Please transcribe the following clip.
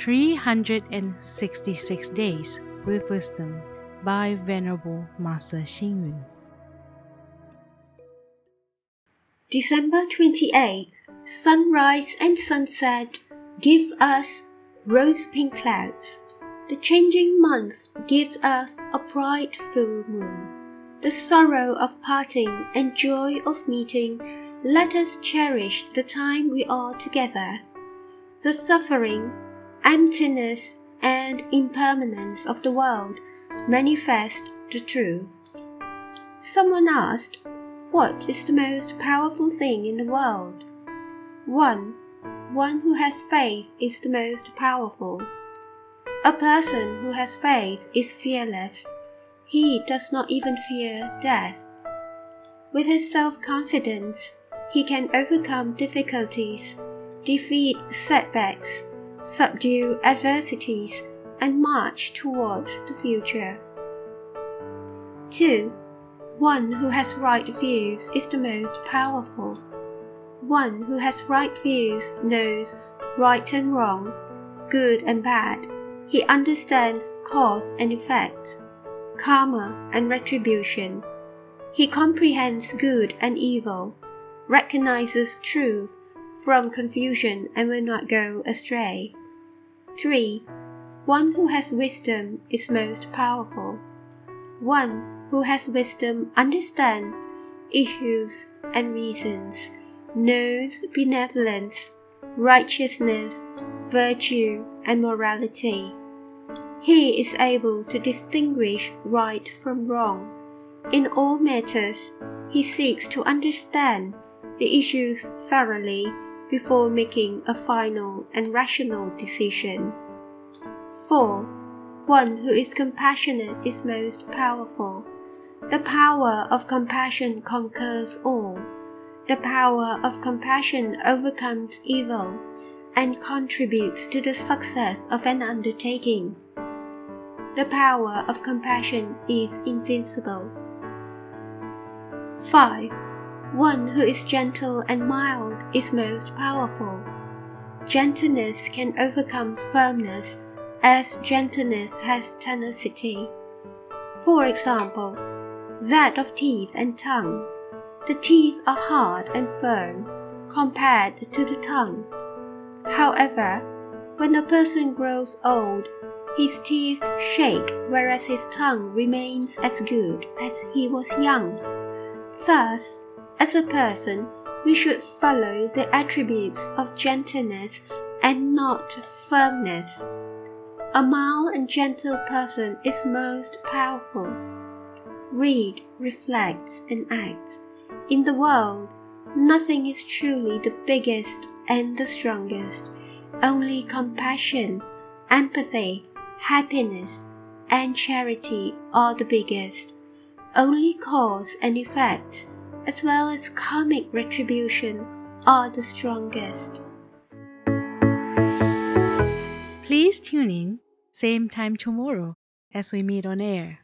366 Days with Wisdom by Venerable Master Xing Yun. December 28th, sunrise and sunset give us rose pink clouds. The changing month gives us a bright full moon. The sorrow of parting and joy of meeting, let us cherish the time we are together. The suffering, emptiness, and impermanence of the world manifest the truth. Someone asked, What is the most powerful thing in the world? One, one who has faith is the most powerful. A person who has faith is fearless. He does not even fear death. With his self confidence, he can overcome difficulties, defeat setbacks, subdue adversities, and march towards the future. 2. One who has right views is the most powerful. One who has right views knows right and wrong, good and bad. He understands cause and effect, karma and retribution. He comprehends good and evil, recognizes truth from confusion and will not go astray. 3. One who has wisdom is most powerful. One who has wisdom understands issues and reasons, knows benevolence, righteousness, virtue, and morality. He is able to distinguish right from wrong. In all matters, he seeks to understand the issues thoroughly before making a final and rational decision. 4. One who is compassionate is most powerful. The power of compassion conquers all. The power of compassion overcomes evil and contributes to the success of an undertaking. The power of compassion is invincible. 5. One who is gentle and mild is most powerful. Gentleness can overcome firmness as gentleness has tenacity. For example, that of teeth and tongue. The teeth are hard and firm compared to the tongue. However, when a person grows old, his teeth shake whereas his tongue remains as good as he was young. Thus, as a person, we should follow the attributes of gentleness and not firmness. A mild and gentle person is most powerful. Read, reflect, and act. In the world, nothing is truly the biggest and the strongest. Only compassion, empathy, happiness, and charity are the biggest. Only cause and effect as well as karmic retribution, are the strongest. Please tune in, same time tomorrow as we meet on air.